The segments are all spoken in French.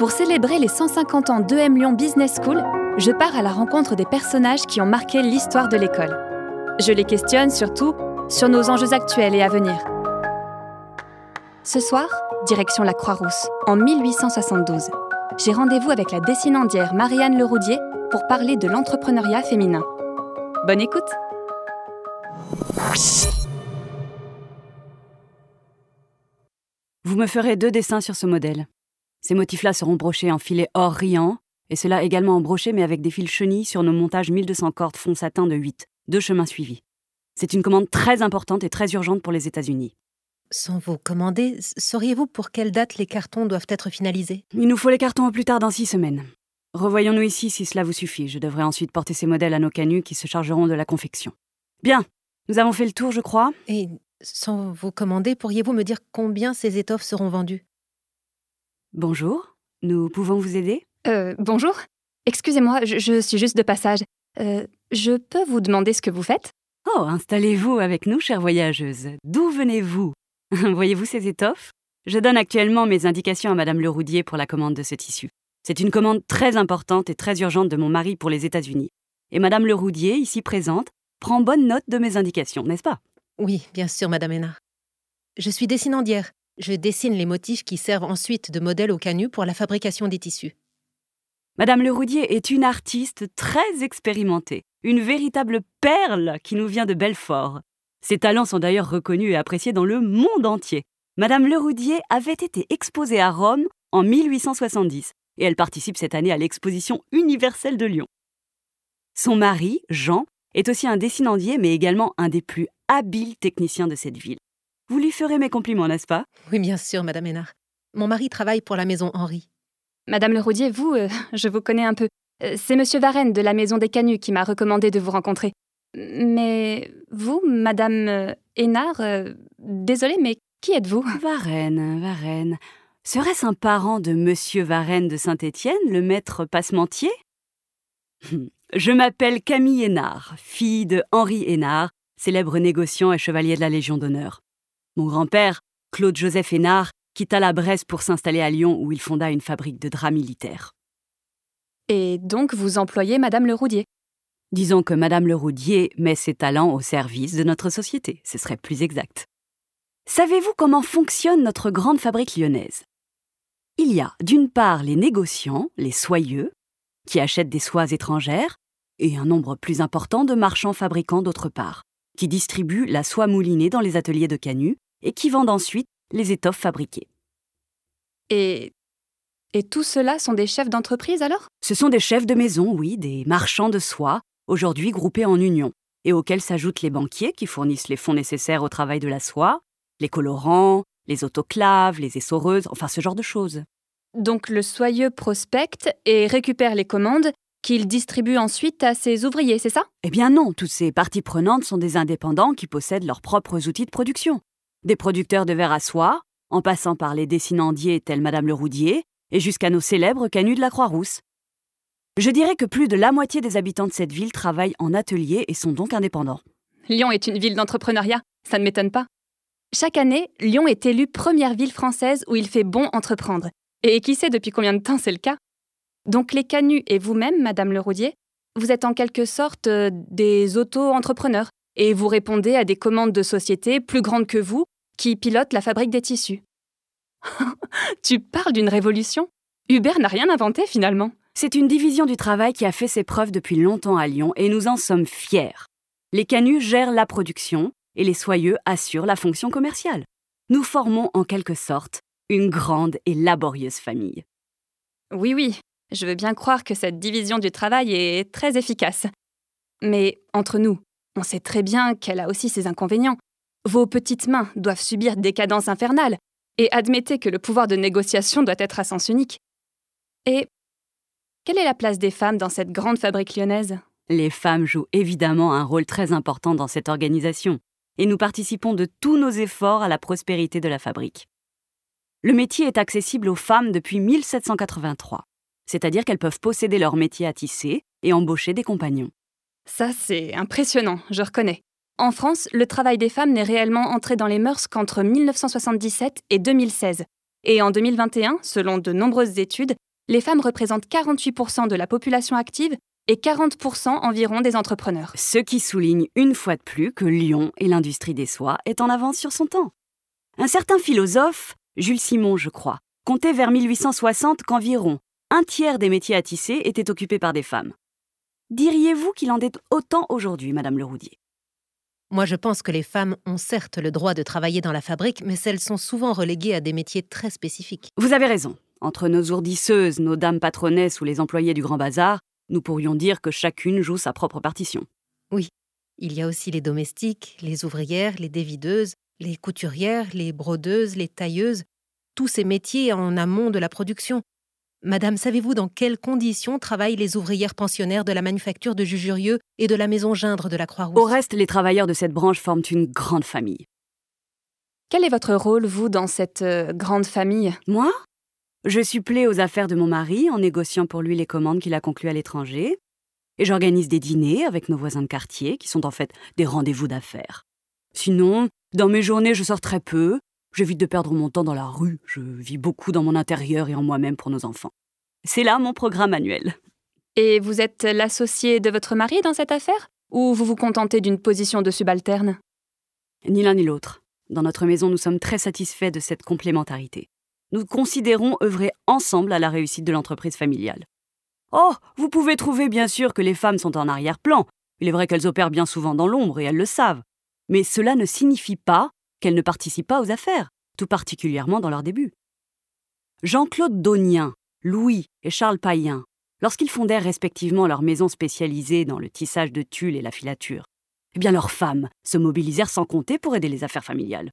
Pour célébrer les 150 ans d'EM Lyon Business School, je pars à la rencontre des personnages qui ont marqué l'histoire de l'école. Je les questionne surtout sur nos enjeux actuels et à venir. Ce soir, direction la Croix-Rousse, en 1872. J'ai rendez-vous avec la dessinandière Marianne Leroudier pour parler de l'entrepreneuriat féminin. Bonne écoute Vous me ferez deux dessins sur ce modèle. Ces motifs-là seront brochés en filet or riant, et cela également en broché mais avec des fils chenilles sur nos montages 1200 cordes fond satin de 8, deux chemins suivis. C'est une commande très importante et très urgente pour les États-Unis. Sans vous commander, sauriez-vous pour quelle date les cartons doivent être finalisés? Il nous faut les cartons au plus tard dans six semaines. Revoyons-nous ici si cela vous suffit. Je devrais ensuite porter ces modèles à nos canuts qui se chargeront de la confection. Bien, nous avons fait le tour, je crois. Et sans vous commander, pourriez-vous me dire combien ces étoffes seront vendues? Bonjour, nous pouvons vous aider? Euh, bonjour Excusez-moi, je, je suis juste de passage. Euh, je peux vous demander ce que vous faites? Oh, installez-vous avec nous, chère voyageuse. D'où venez-vous? Voyez-vous ces étoffes? Je donne actuellement mes indications à Madame Leroudier pour la commande de ce tissu. C'est une commande très importante et très urgente de mon mari pour les États-Unis. Et Madame Leroudier, ici présente, prend bonne note de mes indications, n'est-ce pas? Oui, bien sûr, Madame Hénard. Je suis dessinandière. Je dessine les motifs qui servent ensuite de modèle au canut pour la fabrication des tissus. Madame Leroudier est une artiste très expérimentée, une véritable perle qui nous vient de Belfort. Ses talents sont d'ailleurs reconnus et appréciés dans le monde entier. Madame Leroudier avait été exposée à Rome en 1870 et elle participe cette année à l'exposition universelle de Lyon. Son mari, Jean, est aussi un dessinandier mais également un des plus habiles techniciens de cette ville. Vous lui ferez mes compliments, n'est-ce pas? Oui, bien sûr, Madame Hénard. Mon mari travaille pour la maison Henri. Madame Leroudier, vous, euh, je vous connais un peu. Euh, C'est Monsieur Varenne de la Maison des Canuts qui m'a recommandé de vous rencontrer. Mais vous, Madame euh, Hénard, euh, désolée, mais qui êtes-vous? Varenne, Varenne. Serait-ce un parent de Monsieur Varenne de Saint-Étienne, le maître passementier? Je m'appelle Camille Hénard, fille de Henri Hénard, célèbre négociant et chevalier de la Légion d'honneur. Mon grand-père, Claude-Joseph Hénard, quitta la Bresse pour s'installer à Lyon où il fonda une fabrique de draps militaires. Et donc vous employez Madame Leroudier. Disons que Madame Leroudier met ses talents au service de notre société, ce serait plus exact. Savez-vous comment fonctionne notre grande fabrique lyonnaise? Il y a d'une part les négociants, les soyeux, qui achètent des soies étrangères, et un nombre plus important de marchands fabricants d'autre part, qui distribuent la soie moulinée dans les ateliers de Canut et qui vendent ensuite les étoffes fabriquées. Et. Et tout cela sont des chefs d'entreprise alors? Ce sont des chefs de maison, oui, des marchands de soie, aujourd'hui groupés en unions, et auxquels s'ajoutent les banquiers qui fournissent les fonds nécessaires au travail de la soie, les colorants, les autoclaves, les essoreuses, enfin ce genre de choses. Donc le soyeux prospecte et récupère les commandes qu'il distribue ensuite à ses ouvriers, c'est ça? Eh bien non, toutes ces parties prenantes sont des indépendants qui possèdent leurs propres outils de production. Des producteurs de verre à soie, en passant par les dessinandiers tels Madame Leroudier, et jusqu'à nos célèbres canuts de la Croix-Rousse. Je dirais que plus de la moitié des habitants de cette ville travaillent en atelier et sont donc indépendants. Lyon est une ville d'entrepreneuriat, ça ne m'étonne pas. Chaque année, Lyon est élue première ville française où il fait bon entreprendre. Et qui sait depuis combien de temps c'est le cas? Donc les canuts et vous-même, Madame Leroudier, vous êtes en quelque sorte euh, des auto-entrepreneurs et vous répondez à des commandes de sociétés plus grandes que vous qui pilotent la fabrique des tissus. tu parles d'une révolution? Uber n'a rien inventé finalement. C'est une division du travail qui a fait ses preuves depuis longtemps à Lyon et nous en sommes fiers. Les canuts gèrent la production et les soyeux assurent la fonction commerciale. Nous formons en quelque sorte une grande et laborieuse famille. Oui, oui, je veux bien croire que cette division du travail est très efficace. Mais entre nous, on sait très bien qu'elle a aussi ses inconvénients. Vos petites mains doivent subir des cadences infernales, et admettez que le pouvoir de négociation doit être à sens unique. Et quelle est la place des femmes dans cette grande fabrique lyonnaise? Les femmes jouent évidemment un rôle très important dans cette organisation, et nous participons de tous nos efforts à la prospérité de la fabrique. Le métier est accessible aux femmes depuis 1783, c'est-à-dire qu'elles peuvent posséder leur métier à tisser et embaucher des compagnons. Ça, c'est impressionnant, je reconnais. En France, le travail des femmes n'est réellement entré dans les mœurs qu'entre 1977 et 2016. Et en 2021, selon de nombreuses études, les femmes représentent 48% de la population active et 40% environ des entrepreneurs. Ce qui souligne une fois de plus que Lyon et l'industrie des soies est en avance sur son temps. Un certain philosophe, Jules Simon je crois, comptait vers 1860 qu'environ un tiers des métiers à tisser étaient occupés par des femmes. Diriez-vous qu'il en est autant aujourd'hui, Madame Leroudier? Moi, je pense que les femmes ont certes le droit de travailler dans la fabrique, mais elles sont souvent reléguées à des métiers très spécifiques. Vous avez raison. Entre nos ourdisseuses, nos dames patronesses ou les employés du Grand Bazar, nous pourrions dire que chacune joue sa propre partition. Oui. Il y a aussi les domestiques, les ouvrières, les dévideuses, les couturières, les brodeuses, les tailleuses, tous ces métiers en amont de la production. Madame, savez-vous dans quelles conditions travaillent les ouvrières pensionnaires de la manufacture de Jujurieux et de la maison Gindre de la Croix-Rousse? Au reste, les travailleurs de cette branche forment une grande famille. Quel est votre rôle, vous, dans cette euh, grande famille? Moi? Je supplée aux affaires de mon mari en négociant pour lui les commandes qu'il a conclues à l'étranger. Et j'organise des dîners avec nos voisins de quartier, qui sont en fait des rendez-vous d'affaires. Sinon, dans mes journées, je sors très peu, J'évite de perdre mon temps dans la rue, je vis beaucoup dans mon intérieur et en moi-même pour nos enfants. C'est là mon programme annuel. Et vous êtes l'associé de votre mari dans cette affaire? Ou vous vous contentez d'une position de subalterne? Ni l'un ni l'autre. Dans notre maison, nous sommes très satisfaits de cette complémentarité. Nous considérons œuvrer ensemble à la réussite de l'entreprise familiale. Oh, vous pouvez trouver bien sûr que les femmes sont en arrière-plan. Il est vrai qu'elles opèrent bien souvent dans l'ombre et elles le savent. Mais cela ne signifie pas qu'elles ne participent pas aux affaires, tout particulièrement dans leur début. Jean-Claude Daunien, Louis et Charles Payen, lorsqu'ils fondèrent respectivement leur maison spécialisée dans le tissage de tulle et la filature, eh bien leurs femmes se mobilisèrent sans compter pour aider les affaires familiales.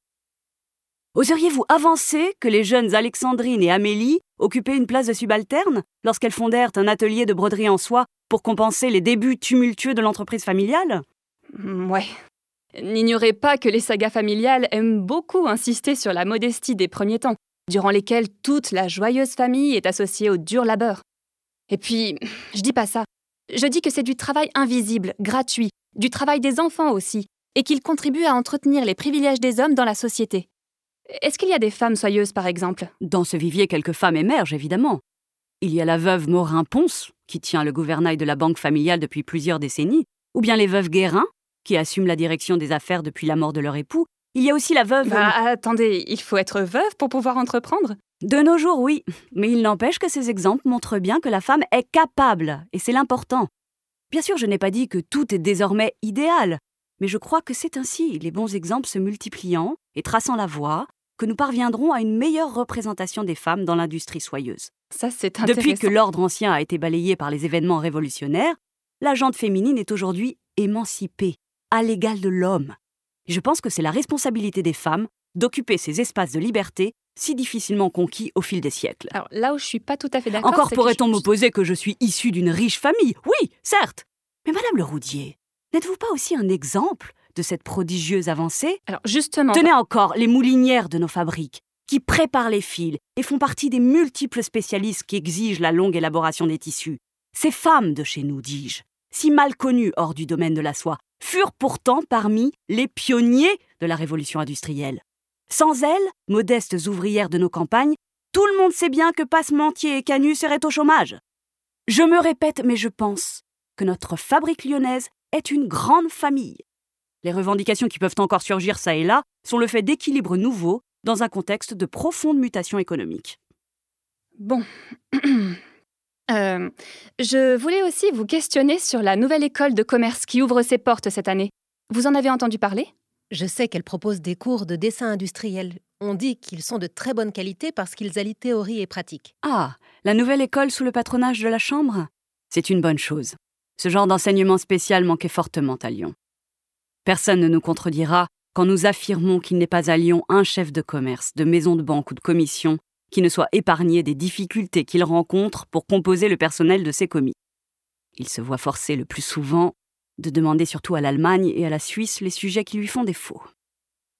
Oseriez-vous avancer que les jeunes Alexandrine et Amélie occupaient une place de subalterne lorsqu'elles fondèrent un atelier de broderie en soie pour compenser les débuts tumultueux de l'entreprise familiale? Ouais, N'ignorez pas que les sagas familiales aiment beaucoup insister sur la modestie des premiers temps, durant lesquels toute la joyeuse famille est associée au dur labeur. Et puis, je dis pas ça. Je dis que c'est du travail invisible, gratuit, du travail des enfants aussi, et qu'il contribue à entretenir les privilèges des hommes dans la société. Est-ce qu'il y a des femmes soyeuses, par exemple? Dans ce vivier, quelques femmes émergent, évidemment. Il y a la veuve Morin-Ponce, qui tient le gouvernail de la banque familiale depuis plusieurs décennies, ou bien les veuves Guérin, qui assument la direction des affaires depuis la mort de leur époux. Il y a aussi la veuve. Bah, attendez, il faut être veuve pour pouvoir entreprendre? De nos jours, oui. Mais il n'empêche que ces exemples montrent bien que la femme est capable, et c'est l'important. Bien sûr, je n'ai pas dit que tout est désormais idéal, mais je crois que c'est ainsi, les bons exemples se multipliant et traçant la voie, que nous parviendrons à une meilleure représentation des femmes dans l'industrie soyeuse. Ça, c'est intéressant. Depuis que l'ordre ancien a été balayé par les événements révolutionnaires, la jante féminine est aujourd'hui émancipée à l'égal de l'homme. Je pense que c'est la responsabilité des femmes d'occuper ces espaces de liberté si difficilement conquis au fil des siècles. Alors là où je suis pas tout à fait d'accord. Encore pourrait-on m'opposer que je suis issue d'une riche famille Oui, certes. Mais Madame le Roudier, n'êtes-vous pas aussi un exemple de cette prodigieuse avancée? Alors justement. Tenez encore les moulinières de nos fabriques, qui préparent les fils et font partie des multiples spécialistes qui exigent la longue élaboration des tissus. Ces femmes de chez nous, dis-je, si mal connues hors du domaine de la soie, furent pourtant parmi les pionniers de la révolution industrielle. Sans elles, modestes ouvrières de nos campagnes, tout le monde sait bien que Passementier et Canu seraient au chômage. Je me répète, mais je pense que notre fabrique lyonnaise est une grande famille. Les revendications qui peuvent encore surgir ça et là sont le fait d'équilibres nouveaux dans un contexte de profonde mutation économique. Bon, Euh, je voulais aussi vous questionner sur la nouvelle école de commerce qui ouvre ses portes cette année. Vous en avez entendu parler? Je sais qu'elle propose des cours de dessin industriel. On dit qu'ils sont de très bonne qualité parce qu'ils allient théorie et pratique. Ah, la nouvelle école sous le patronage de la Chambre? C'est une bonne chose. Ce genre d'enseignement spécial manquait fortement à Lyon. Personne ne nous contredira quand nous affirmons qu'il n'est pas à Lyon un chef de commerce, de maison de banque ou de commission qui ne soit épargné des difficultés qu'il rencontre pour composer le personnel de ses commis. Il se voit forcé le plus souvent de demander surtout à l'Allemagne et à la Suisse les sujets qui lui font défaut.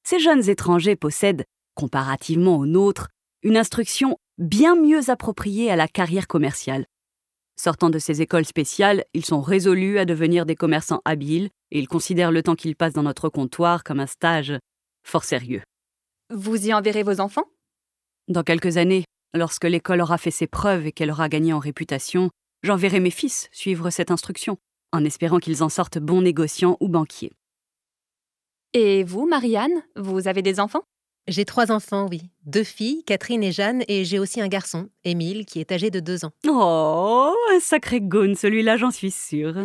Ces jeunes étrangers possèdent, comparativement aux nôtres, une instruction bien mieux appropriée à la carrière commerciale. Sortant de ces écoles spéciales, ils sont résolus à devenir des commerçants habiles et ils considèrent le temps qu'ils passent dans notre comptoir comme un stage fort sérieux. Vous y enverrez vos enfants? Dans quelques années, Lorsque l'école aura fait ses preuves et qu'elle aura gagné en réputation, j'enverrai mes fils suivre cette instruction, en espérant qu'ils en sortent bons négociants ou banquiers. Et vous, Marianne, vous avez des enfants? J'ai trois enfants, oui. Deux filles, Catherine et Jeanne, et j'ai aussi un garçon, Émile, qui est âgé de deux ans. Oh, un sacré gone, celui-là, j'en suis sûre.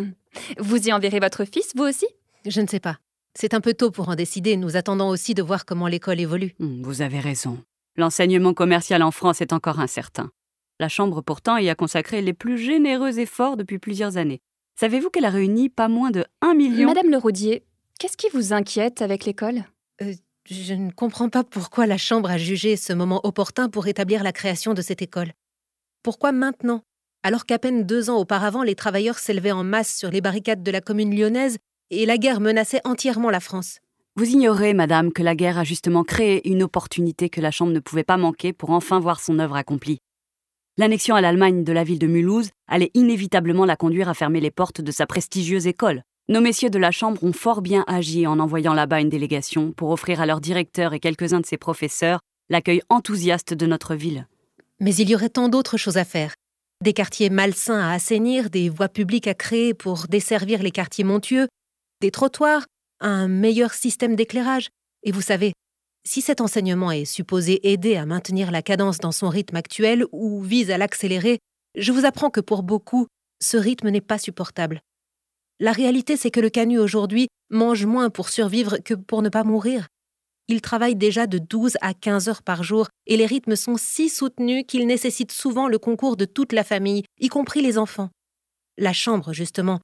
Vous y enverrez votre fils, vous aussi? Je ne sais pas. C'est un peu tôt pour en décider, nous attendons aussi de voir comment l'école évolue. Hmm, Vous avez raison. L'enseignement commercial en France est encore incertain. La Chambre, pourtant, y a consacré les plus généreux efforts depuis plusieurs années. Savez-vous qu'elle a réuni pas moins de 1 million Madame Leroudier, qu'est-ce qui vous inquiète avec l'école? Je ne comprends pas pourquoi la Chambre a jugé ce moment opportun pour établir la création de cette école. Pourquoi maintenant? Alors qu'à peine deux ans auparavant, les travailleurs s'élevaient en masse sur les barricades de la commune lyonnaise et la guerre menaçait entièrement la France. Vous ignorez, madame, que la guerre a justement créé une opportunité que la Chambre ne pouvait pas manquer pour enfin voir son œuvre accomplie. L'annexion à l'Allemagne de la ville de Mulhouse allait inévitablement la conduire à fermer les portes de sa prestigieuse école. Nos messieurs de la Chambre ont fort bien agi en envoyant là-bas une délégation pour offrir à leur directeur et quelques-uns de ses professeurs l'accueil enthousiaste de notre ville. Mais il y aurait tant d'autres choses à faire. Des quartiers malsains à assainir, des voies publiques à créer pour desservir les quartiers montueux, des trottoirs, un meilleur système d'éclairage. Et vous savez, si cet enseignement est supposé aider à maintenir la cadence dans son rythme actuel ou vise à l'accélérer, je vous apprends que pour beaucoup, ce rythme n'est pas supportable. La réalité, c'est que le canut aujourd'hui mange moins pour survivre que pour ne pas mourir. Il travaille déjà de 12 à 15 heures par jour et les rythmes sont si soutenus qu'ils nécessitent souvent le concours de toute la famille, y compris les enfants. La Chambre, justement.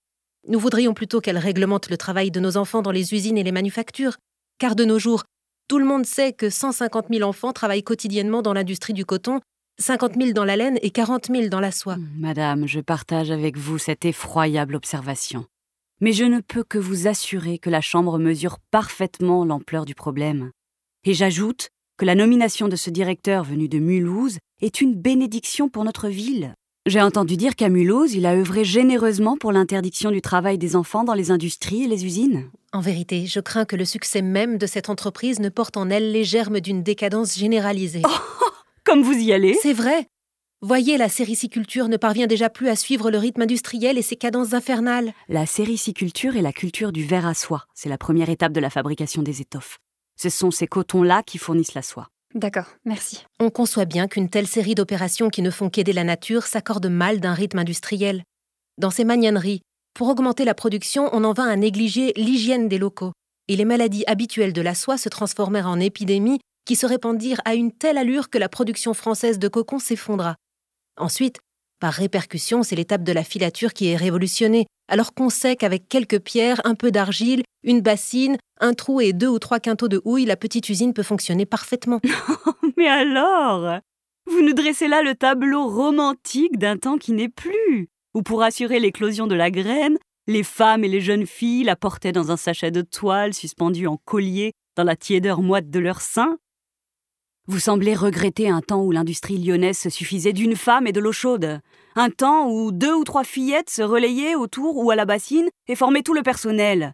Nous voudrions plutôt qu'elle réglemente le travail de nos enfants dans les usines et les manufactures, car de nos jours, tout le monde sait que 150 000 enfants travaillent quotidiennement dans l'industrie du coton, 50 000 dans la laine et 40 000 dans la soie. Madame, je partage avec vous cette effroyable observation. Mais je ne peux que vous assurer que la Chambre mesure parfaitement l'ampleur du problème. Et j'ajoute que la nomination de ce directeur venu de Mulhouse est une bénédiction pour notre ville. J'ai entendu dire qu'à Mulhouse, il a œuvré généreusement pour l'interdiction du travail des enfants dans les industries et les usines. En vérité, je crains que le succès même de cette entreprise ne porte en elle les germes d'une décadence généralisée. Comme vous y allez C'est vrai. Voyez, la sériciculture ne parvient déjà plus à suivre le rythme industriel et ses cadences infernales. La sériciculture est la culture du verre à soie. C'est la première étape de la fabrication des étoffes. Ce sont ces cotons-là qui fournissent la soie. D'accord, merci. On conçoit bien qu'une telle série d'opérations qui ne font qu'aider la nature s'accorde mal d'un rythme industriel. Dans ces magnaneries, pour augmenter la production, on en vint à négliger l'hygiène des locaux, et les maladies habituelles de la soie se transformèrent en épidémies qui se répandirent à une telle allure que la production française de cocon s'effondra. Ensuite, par répercussion, c'est l'étape de la filature qui est révolutionnée, alors qu'on sait qu'avec quelques pierres, un peu d'argile, une bassine, un trou et deux ou trois quintaux de houille, la petite usine peut fonctionner parfaitement. Mais alors? Vous nous dressez là le tableau romantique d'un temps qui n'est plus, où pour assurer l'éclosion de la graine, les femmes et les jeunes filles la portaient dans un sachet de toile suspendu en collier dans la tiédeur moite de leur sein. Vous semblez regretter un temps où l'industrie lyonnaise se suffisait d'une femme et de l'eau chaude. Un temps où deux ou trois fillettes se relayaient autour ou à la bassine et formaient tout le personnel.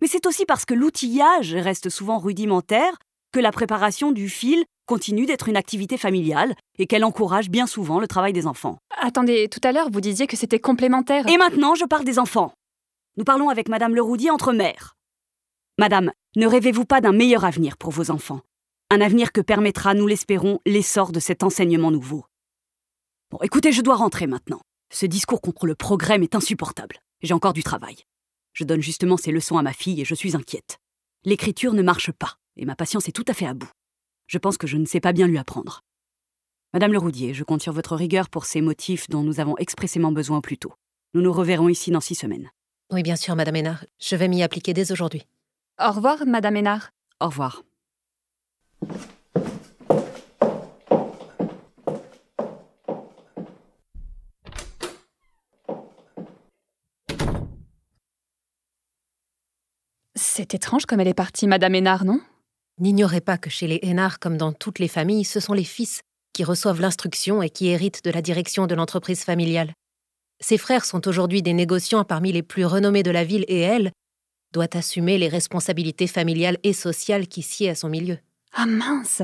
Mais c'est aussi parce que l'outillage reste souvent rudimentaire que la préparation du fil continue d'être une activité familiale et qu'elle encourage bien souvent le travail des enfants. Attendez, tout à l'heure, vous disiez que c'était complémentaire. Et maintenant, je parle des enfants. Nous parlons avec Madame Leroudier entre mères. Madame, ne rêvez-vous pas d'un meilleur avenir pour vos enfants? Un avenir que permettra, nous l'espérons, l'essor de cet enseignement nouveau. Bon, écoutez, je dois rentrer maintenant. Ce discours contre le progrès m'est insupportable. J'ai encore du travail. Je donne justement ces leçons à ma fille et je suis inquiète. L'écriture ne marche pas, et ma patience est tout à fait à bout. Je pense que je ne sais pas bien lui apprendre. Madame Leroudier, je compte sur votre rigueur pour ces motifs dont nous avons expressément besoin plus tôt. Nous nous reverrons ici dans six semaines. Oui, bien sûr, Madame Hénard. Je vais m'y appliquer dès aujourd'hui. Au revoir, Madame Hénard. Au revoir. C'est étrange comme elle est partie, Madame Hénard, non? N'ignorez pas que chez les Hénard, comme dans toutes les familles, ce sont les fils qui reçoivent l'instruction et qui héritent de la direction de l'entreprise familiale. Ses frères sont aujourd'hui des négociants parmi les plus renommés de la ville et elle doit assumer les responsabilités familiales et sociales qui sied à son milieu. Ah mince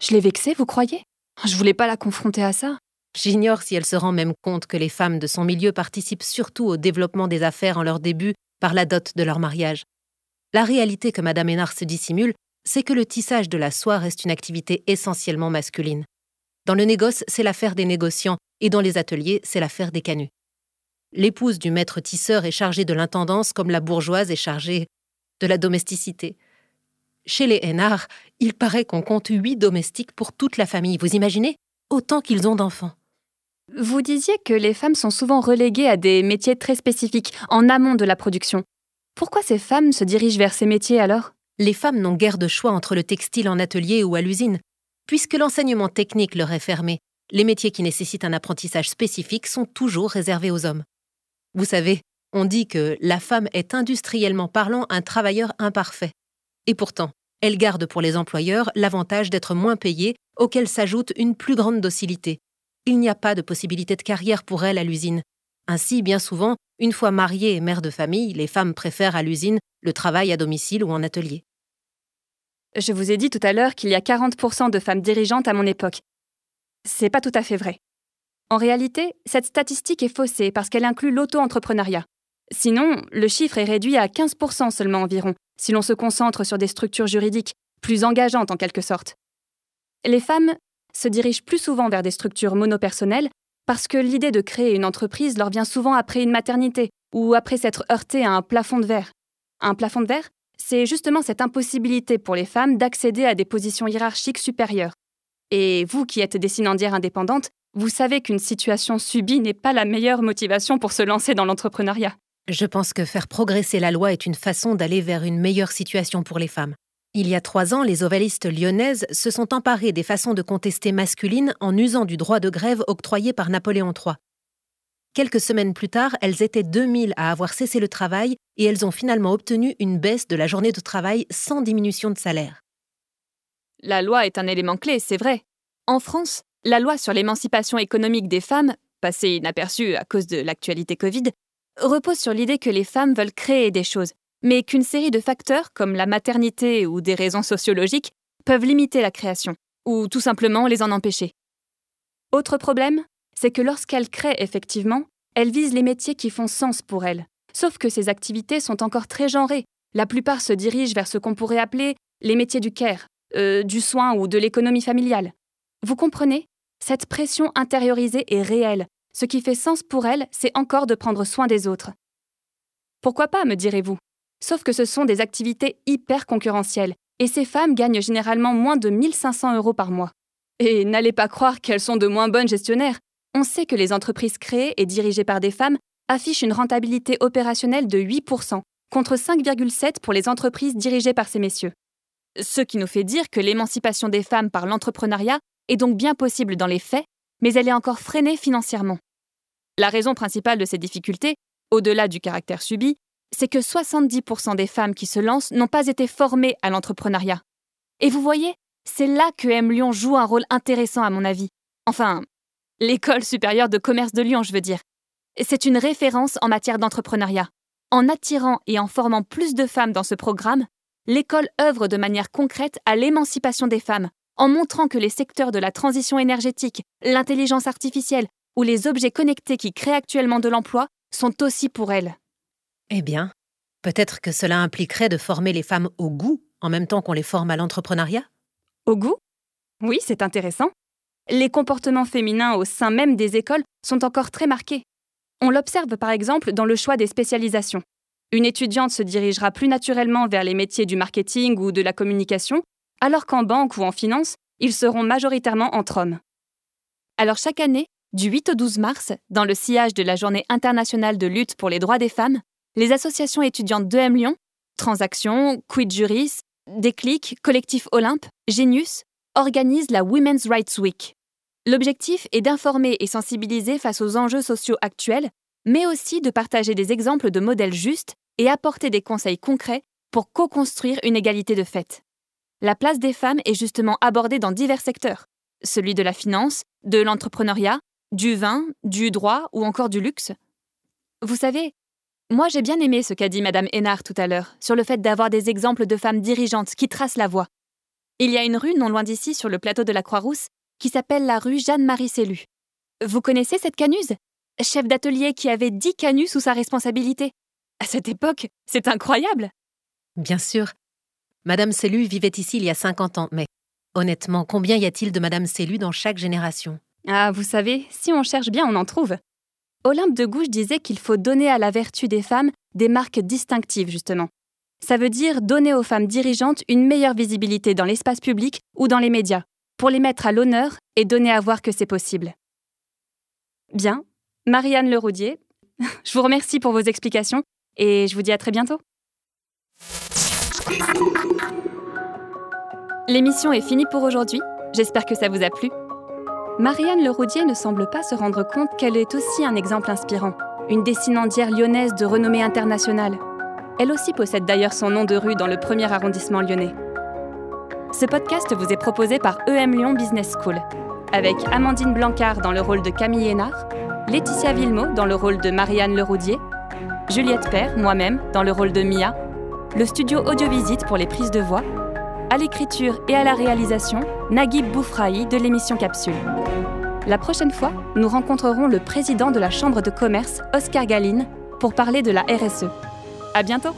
Je l'ai vexée, vous croyez? Je voulais pas la confronter à ça. J'ignore si elle se rend même compte que les femmes de son milieu participent surtout au développement des affaires en leur début par la dot de leur mariage. La réalité que Madame Hénard se dissimule, c'est que le tissage de la soie reste une activité essentiellement masculine. Dans le négoce, c'est l'affaire des négociants, et dans les ateliers, c'est l'affaire des canuts. L'épouse du maître tisseur est chargée de l'intendance comme la bourgeoise est chargée de la domesticité. Chez les Hénard, il paraît qu'on compte huit domestiques pour toute la famille, vous imaginez? Autant qu'ils ont d'enfants. Vous disiez que les femmes sont souvent reléguées à des métiers très spécifiques, en amont de la production. Pourquoi ces femmes se dirigent vers ces métiers alors? Les femmes n'ont guère de choix entre le textile en atelier ou à l'usine. Puisque l'enseignement technique leur est fermé, les métiers qui nécessitent un apprentissage spécifique sont toujours réservés aux hommes. Vous savez, on dit que la femme est industriellement parlant un travailleur imparfait. Et pourtant, elle garde pour les employeurs l'avantage d'être moins payée, auquel s'ajoute une plus grande docilité. Il n'y a pas de possibilité de carrière pour elle à l'usine. Ainsi, bien souvent, une fois mariées et mères de famille, les femmes préfèrent à l'usine le travail à domicile ou en atelier. Je vous ai dit tout à l'heure qu'il y a 40% de femmes dirigeantes à mon époque. C'est pas tout à fait vrai. En réalité, cette statistique est faussée parce qu'elle inclut l'auto-entrepreneuriat. Sinon, le chiffre est réduit à 15% seulement environ, si l'on se concentre sur des structures juridiques, plus engageantes en quelque sorte. Les femmes se dirigent plus souvent vers des structures monopersonnelles parce que l'idée de créer une entreprise leur vient souvent après une maternité ou après s'être heurtée à un plafond de verre. Un plafond de verre, c'est justement cette impossibilité pour les femmes d'accéder à des positions hiérarchiques supérieures. Et vous qui êtes dessinandière indépendante, vous savez qu'une situation subie n'est pas la meilleure motivation pour se lancer dans l'entrepreneuriat. Je pense que faire progresser la loi est une façon d'aller vers une meilleure situation pour les femmes. Il y a trois ans, les ovalistes lyonnaises se sont emparées des façons de contester masculines en usant du droit de grève octroyé par Napoléon III. Quelques semaines plus tard, elles étaient 2000 à avoir cessé le travail et elles ont finalement obtenu une baisse de la journée de travail sans diminution de salaire. La loi est un élément clé, c'est vrai. En France, la loi sur l'émancipation économique des femmes, passée inaperçue à cause de l'actualité Covid, repose sur l'idée que les femmes veulent créer des choses, mais qu'une série de facteurs, comme la maternité ou des raisons sociologiques, peuvent limiter la création, ou tout simplement les en empêcher. Autre problème, c'est que lorsqu'elles créent effectivement, elles visent les métiers qui font sens pour elles. Sauf que ces activités sont encore très genrées. La plupart se dirigent vers ce qu'on pourrait appeler les métiers du care, euh, du soin ou de l'économie familiale. Vous comprenez? Cette pression intériorisée est réelle. Ce qui fait sens pour elles, c'est encore de prendre soin des autres. Pourquoi pas, me direz-vous? Sauf que ce sont des activités hyper concurrentielles, et ces femmes gagnent généralement moins de 1500 euros par mois. Et n'allez pas croire qu'elles sont de moins bonnes gestionnaires. On sait que les entreprises créées et dirigées par des femmes affichent une rentabilité opérationnelle de 8%, contre 5,7% pour les entreprises dirigées par ces messieurs. Ce qui nous fait dire que l'émancipation des femmes par l'entrepreneuriat est donc bien possible dans les faits, mais elle est encore freinée financièrement. La raison principale de ces difficultés, au-delà du caractère subi, c'est que 70% des femmes qui se lancent n'ont pas été formées à l'entrepreneuriat. Et vous voyez, c'est là que M Lyon joue un rôle intéressant à mon avis. Enfin, l'école supérieure de commerce de Lyon, je veux dire. C'est une référence en matière d'entrepreneuriat. En attirant et en formant plus de femmes dans ce programme, l'école œuvre de manière concrète à l'émancipation des femmes, en montrant que les secteurs de la transition énergétique, l'intelligence artificielle ou les objets connectés qui créent actuellement de l'emploi sont aussi pour elles. Eh bien, peut-être que cela impliquerait de former les femmes au goût en même temps qu'on les forme à l'entrepreneuriat? Au goût? Oui, c'est intéressant. Les comportements féminins au sein même des écoles sont encore très marqués. On l'observe par exemple dans le choix des spécialisations. Une étudiante se dirigera plus naturellement vers les métiers du marketing ou de la communication, alors qu'en banque ou en finance, ils seront majoritairement entre hommes. Alors chaque année, du 8 au 12 mars, dans le sillage de la Journée internationale de lutte pour les droits des femmes, les associations étudiantes de M Lyon, Transactions, Quid Juris, Déclic, Collectif Olympe, Genius, organisent la Women's Rights Week. L'objectif est d'informer et sensibiliser face aux enjeux sociaux actuels, mais aussi de partager des exemples de modèles justes et apporter des conseils concrets pour co-construire une égalité de fait. La place des femmes est justement abordée dans divers secteurs, celui de la finance, de l'entrepreneuriat, du vin, du droit ou encore du luxe. Vous savez, moi, j'ai bien aimé ce qu'a dit Madame Hénard tout à l'heure sur le fait d'avoir des exemples de femmes dirigeantes qui tracent la voie. Il y a une rue non loin d'ici, sur le plateau de la Croix-Rousse, qui s'appelle la rue Jeanne-Marie Cellu. Vous connaissez cette canuse? Chef d'atelier qui avait 10 canuts sous sa responsabilité. À cette époque, c'est incroyable Bien sûr. Madame Cellu vivait ici il y a 50 ans, mais honnêtement, combien y a-t-il de Madame Cellu dans chaque génération? Ah, vous savez, si on cherche bien, on en trouve. Olympe de Gouges disait qu'il faut donner à la vertu des femmes des marques distinctives, justement. Ça veut dire donner aux femmes dirigeantes une meilleure visibilité dans l'espace public ou dans les médias, pour les mettre à l'honneur et donner à voir que c'est possible. Bien, Marianne Leroudier, je vous remercie pour vos explications et je vous dis à très bientôt. L'émission est finie pour aujourd'hui, j'espère que ça vous a plu. Marianne Leroudier ne semble pas se rendre compte qu'elle est aussi un exemple inspirant, une dessinandière lyonnaise de renommée internationale. Elle aussi possède d'ailleurs son nom de rue dans le premier arrondissement lyonnais. Ce podcast vous est proposé par EM Lyon Business School, avec Amandine Blancard dans le rôle de Camille Hénard, Laetitia Villemot dans le rôle de Marianne Leroudier, Juliette Père, moi-même, dans le rôle de Mia, le studio Audiovisite pour les prises de voix, à l'écriture et à la réalisation, Naguib Boufraï de l'émission Capsule. La prochaine fois, nous rencontrerons le président de la Chambre de commerce, Oscar Galine, pour parler de la RSE. À bientôt!